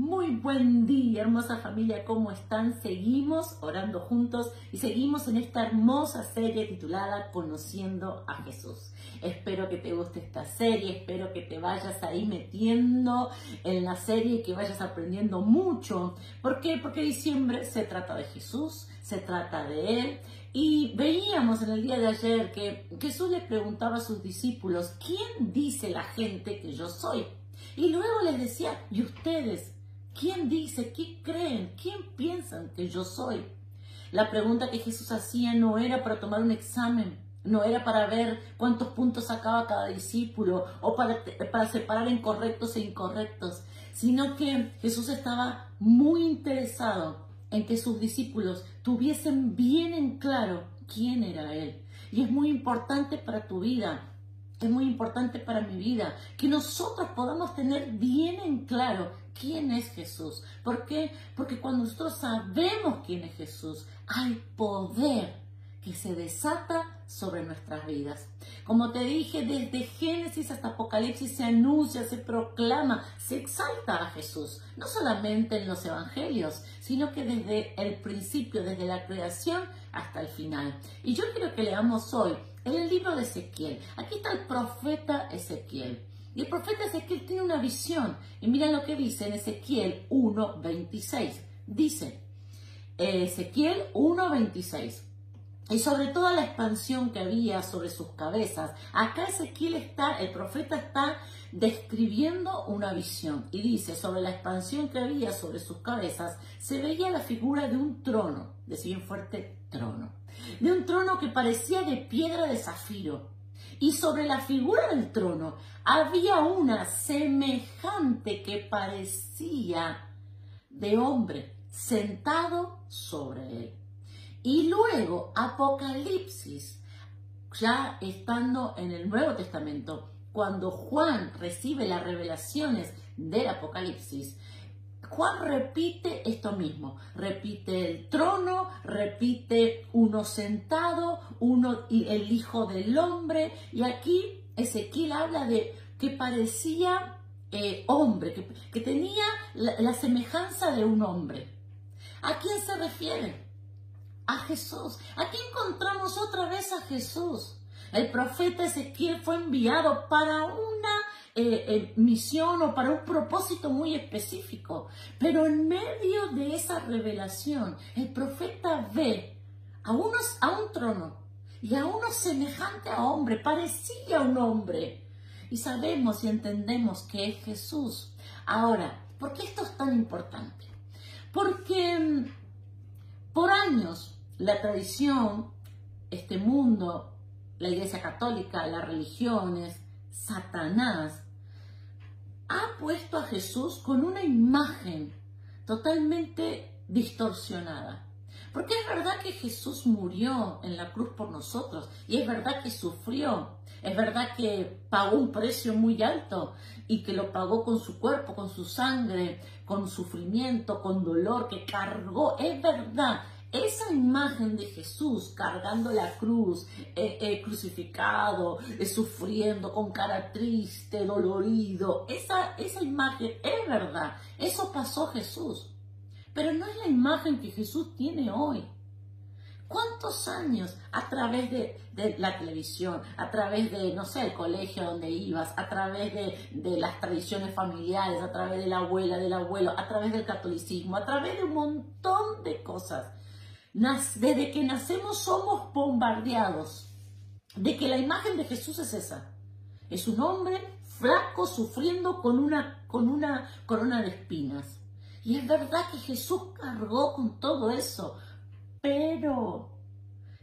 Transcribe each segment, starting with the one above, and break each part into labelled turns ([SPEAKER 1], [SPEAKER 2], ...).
[SPEAKER 1] Muy buen día, hermosa familia, ¿cómo están? Seguimos orando juntos y seguimos en esta hermosa serie titulada Conociendo a Jesús. Espero que te guste esta serie, espero que te vayas ahí metiendo en la serie y que vayas aprendiendo mucho. ¿Por qué? Porque diciembre se trata de Jesús, se trata de Él. Y veíamos en el día de ayer que Jesús le preguntaba a sus discípulos, ¿quién dice la gente que yo soy? Y luego les decía, ¿y ustedes? ¿Quién dice? ¿Qué creen? ¿Quién piensan que yo soy? La pregunta que Jesús hacía no era para tomar un examen, no era para ver cuántos puntos sacaba cada discípulo o para, para separar en correctos e incorrectos, sino que Jesús estaba muy interesado en que sus discípulos tuviesen bien en claro quién era Él. Y es muy importante para tu vida es muy importante para mi vida, que nosotros podamos tener bien en claro quién es Jesús. ¿Por qué? Porque cuando nosotros sabemos quién es Jesús, hay poder que se desata sobre nuestras vidas. Como te dije, desde Génesis hasta Apocalipsis se anuncia, se proclama, se exalta a Jesús, no solamente en los evangelios, sino que desde el principio, desde la creación hasta el final. Y yo quiero que leamos hoy en el libro de Ezequiel. Aquí está el profeta Ezequiel. Y el profeta Ezequiel tiene una visión. Y miren lo que dice en Ezequiel 1.26. Dice, Ezequiel 1.26. Y sobre toda la expansión que había sobre sus cabezas, acá Ezequiel está, el profeta está describiendo una visión. Y dice, sobre la expansión que había sobre sus cabezas, se veía la figura de un trono, decía bien fuerte, trono de un trono que parecía de piedra de zafiro. Y sobre la figura del trono había una semejante que parecía de hombre sentado sobre él. Y luego Apocalipsis, ya estando en el Nuevo Testamento, cuando Juan recibe las revelaciones del Apocalipsis, Juan repite esto mismo, repite el trono, repite uno sentado, uno el hijo del hombre, y aquí Ezequiel habla de que parecía eh, hombre, que, tenía la, semejanza de un hombre. ¿A quién se refiere? A Jesús. Aquí encontramos otra vez a Jesús. El profeta Ezequiel fue enviado para una eh, eh, misión o para un propósito muy específico. Pero en medio de esa revelación, el profeta ve a, unos, a un trono y a uno semejante a hombre, parecía un hombre. Y sabemos y entendemos que es Jesús. Ahora, ¿por qué esto es tan importante? Porque mm, por años la tradición, este mundo, la Iglesia Católica, las religiones, Satanás ha puesto a Jesús con una imagen totalmente distorsionada. Porque es verdad que Jesús murió en la cruz por nosotros y es verdad que sufrió, es verdad que pagó un precio muy alto y que lo pagó con su cuerpo, con su sangre, con sufrimiento, con dolor, que cargó, es verdad, esa imagen de Jesús cargando la cruz, eh, eh, crucificado, eh, sufriendo, con cara triste, dolorido, esa, esa imagen es verdad, eso pasó Jesús, pero no es la imagen que Jesús tiene hoy. ¿Cuántos años a través de, la televisión, a través de, no sé, el colegio donde ibas, a través de, de, las tradiciones familiares, a través de la abuela, del abuelo, a través del catolicismo, a través de un montón de cosas? Desde que nacemos somos bombardeados de que la imagen de Jesús es esa. Es un hombre flaco sufriendo con una, con una corona de espinas. Y es verdad que Jesús cargó con todo eso, pero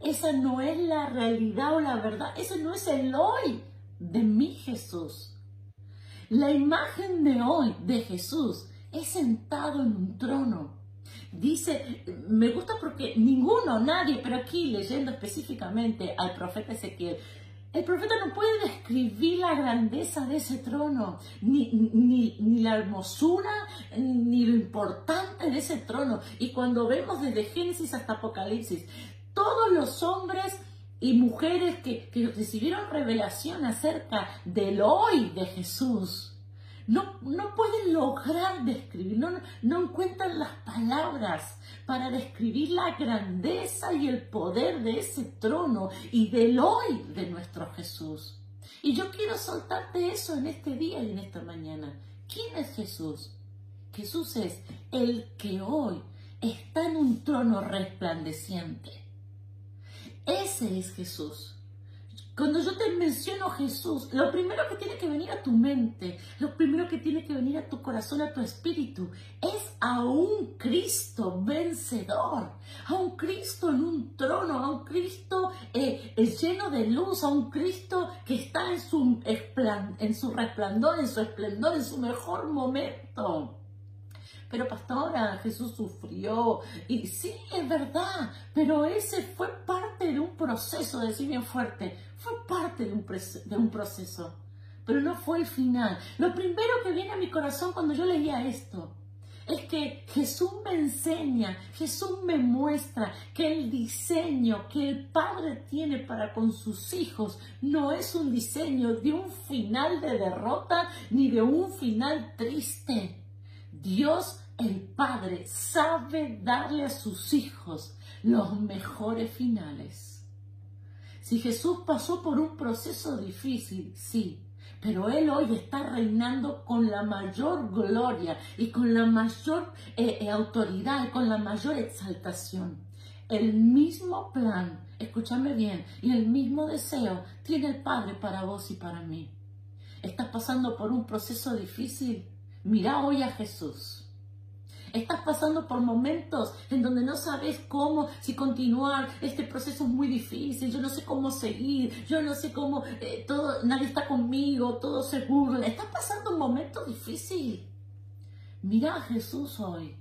[SPEAKER 1] esa no es la realidad o la verdad, ese no es el hoy de mi Jesús. La imagen de hoy de Jesús es sentado en un trono Dice, me gusta porque ninguno, nadie, pero aquí leyendo específicamente al profeta Ezequiel, el profeta no puede describir la grandeza de ese trono, ni, ni, la hermosura, ni lo importante de ese trono. Y cuando vemos desde Génesis hasta Apocalipsis, todos los hombres y mujeres que, que recibieron revelación acerca del hoy de Jesús, no, no pueden lograr describir, no, no encuentran las palabras para describir la grandeza y el poder de ese trono y del hoy de nuestro Jesús. Y yo quiero soltarte eso en este día y en esta mañana. ¿Quién es Jesús? Jesús es el que hoy está en un trono resplandeciente. Ese es Jesús. Cuando yo te menciono Jesús, lo primero que tiene que venir tu mente, lo primero que tiene que venir a tu corazón, a tu espíritu, es a un Cristo vencedor, a un Cristo en un trono, a un Cristo eh, eh, lleno de luz, a un Cristo que está en su, en resplandor, en su esplendor, en su mejor momento. Pero pastora, Jesús sufrió. Y sí, es verdad, pero ese fue parte de un proceso, decir bien fuerte, fue parte de un, de un proceso, pero no fue el final. Lo primero que viene a mi corazón cuando yo leía esto es que Jesús me enseña, Jesús me muestra que el diseño que el Padre tiene para con sus hijos no es un diseño de un final de derrota ni de un final triste. Dios el Padre sabe darle a sus hijos los mejores finales. Si Jesús pasó por un proceso difícil, sí, pero Él hoy está reinando con la mayor gloria y con la mayor eh, eh, autoridad y con la mayor exaltación. El mismo plan, escúchame bien, y el mismo deseo tiene el Padre para vos y para mí. ¿Estás pasando por un proceso difícil? Mira hoy a Jesús. Estás pasando por momentos en donde no sabes cómo, si continuar, este proceso es muy difícil, yo no sé cómo seguir, yo no sé cómo, eh, todo, nadie está conmigo, todo seguro. Estás pasando un momento difícil. Mira a Jesús hoy.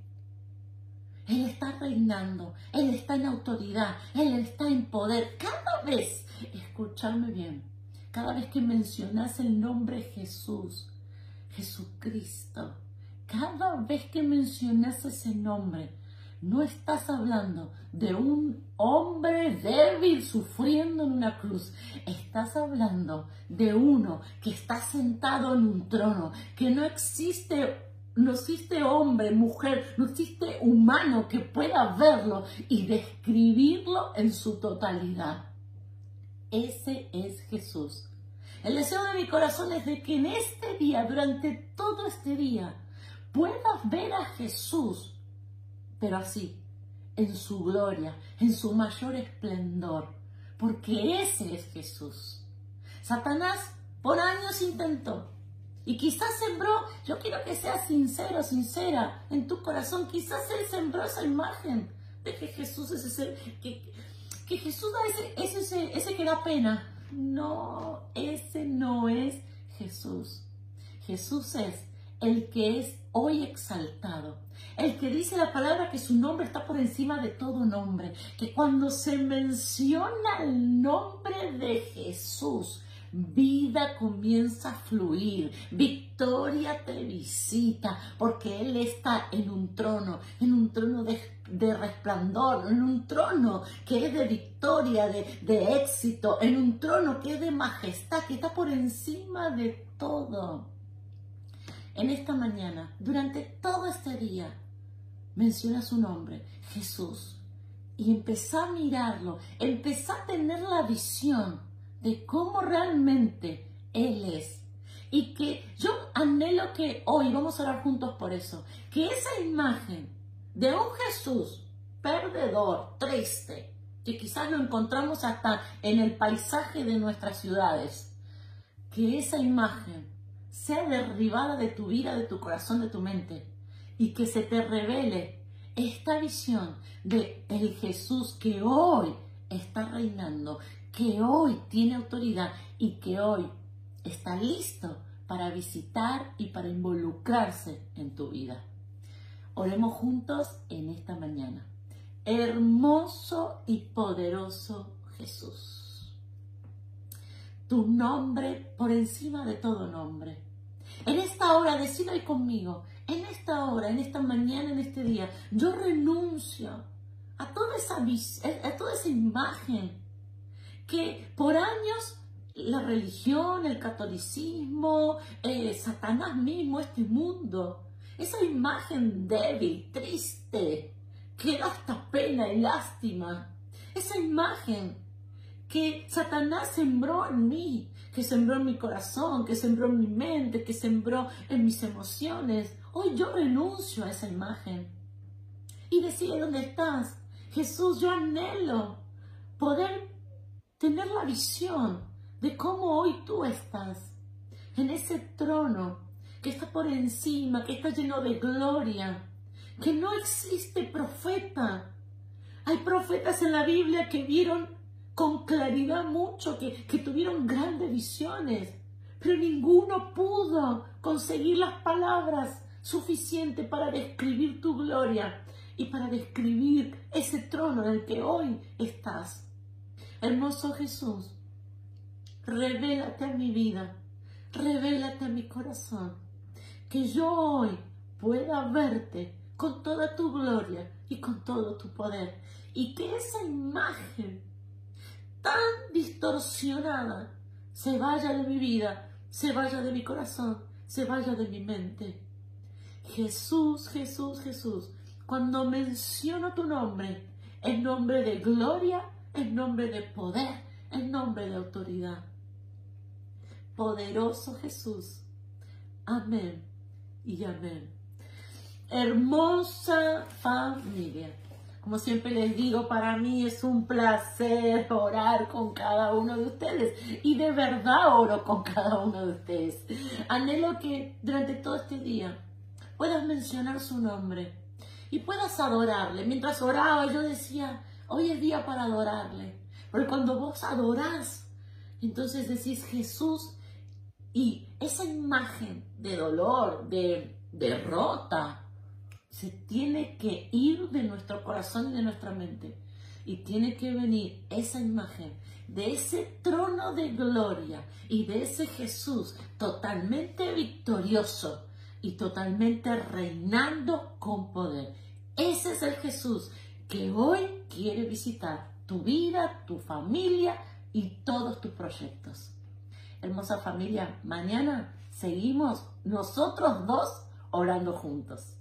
[SPEAKER 1] Él está reinando, Él está en autoridad, Él está en poder. Cada vez, escúchame bien, cada vez que mencionas el nombre Jesús, Jesucristo, cada vez que mencionas ese nombre, no estás hablando de un hombre débil sufriendo en una cruz. Estás hablando de uno que está sentado en un trono, que no existe, no existe hombre, mujer, no existe humano que pueda verlo y describirlo en su totalidad. Ese es Jesús. El deseo de mi corazón es de que en este día, durante todo este día, puedas ver a Jesús, pero así, en su gloria, en su mayor esplendor, porque ese es Jesús. Satanás por años intentó y quizás sembró, yo quiero que seas sincero, sincera en tu corazón, quizás él sembró esa imagen de que Jesús es ese, que, que Jesús es ese, ese que da pena. No, ese no es Jesús. Jesús es el que es hoy exaltado, el que dice la palabra que su nombre está por encima de todo nombre, que cuando se menciona el nombre de Jesús, vida comienza a fluir, victoria te visita, porque Él está en un trono, en un trono de, resplandor, en un trono que es de victoria, de, de éxito, en un trono que es de majestad, que está por encima de todo en esta mañana, durante todo este día, menciona su nombre, Jesús, y empezá a mirarlo, empezá a tener la visión de cómo realmente Él es. Y que yo anhelo que hoy, vamos a orar juntos por eso, que esa imagen de un Jesús perdedor, triste, que quizás lo encontramos hasta en el paisaje de nuestras ciudades, que esa imagen sea derribada de tu vida, de tu corazón, de tu mente, y que se te revele esta visión de el Jesús que hoy está reinando, que hoy tiene autoridad y que hoy está listo para visitar y para involucrarse en tu vida. Oremos juntos en esta mañana. Hermoso y poderoso Jesús tu nombre por encima de todo nombre. En esta hora, decida conmigo, en esta hora, en esta mañana, en este día, yo renuncio a toda esa, a toda esa imagen que por años la religión, el catolicismo, eh, Satanás mismo, este mundo. Esa imagen débil, triste, que da hasta pena y lástima. Esa imagen que Satanás sembró en mí, que sembró en mi corazón, que sembró en mi mente, que sembró en mis emociones. Hoy yo renuncio a esa imagen. Y decirle, ¿dónde estás? Jesús, yo anhelo poder tener la visión de cómo hoy tú estás en ese trono que está por encima, que está lleno de gloria, que no existe profeta. Hay profetas en la Biblia que vieron con claridad mucho, que, que tuvieron grandes visiones, pero ninguno pudo conseguir las palabras suficientes para describir tu gloria y para describir ese trono en el que hoy estás. Hermoso Jesús, revélate a mi vida, revélate a mi corazón, que yo hoy pueda verte con toda tu gloria y con todo tu poder, y que esa imagen tan distorsionada se vaya de mi vida, se vaya de mi corazón, se vaya de mi mente. Jesús, Jesús, Jesús, cuando menciono tu nombre, en nombre de gloria, en nombre de poder, en nombre de autoridad poderoso Jesús. Amén y amén. Hermosa familia. Como siempre les digo, para mí es un placer orar con cada uno de ustedes. Y de verdad oro con cada uno de ustedes. Anhelo que durante todo este día puedas mencionar su nombre y puedas adorarle. Mientras oraba yo decía, hoy es día para adorarle. Porque cuando vos adorás, entonces decís, Jesús, y esa imagen de dolor, de derrota, se tiene que ir de nuestro corazón y de nuestra mente. Y tiene que venir esa imagen de ese trono de gloria y de ese Jesús totalmente victorioso y totalmente reinando con poder. Ese es el Jesús que hoy quiere visitar tu vida, tu familia y todos tus proyectos hermosa familia, mañana seguimos nosotros dos orando juntos.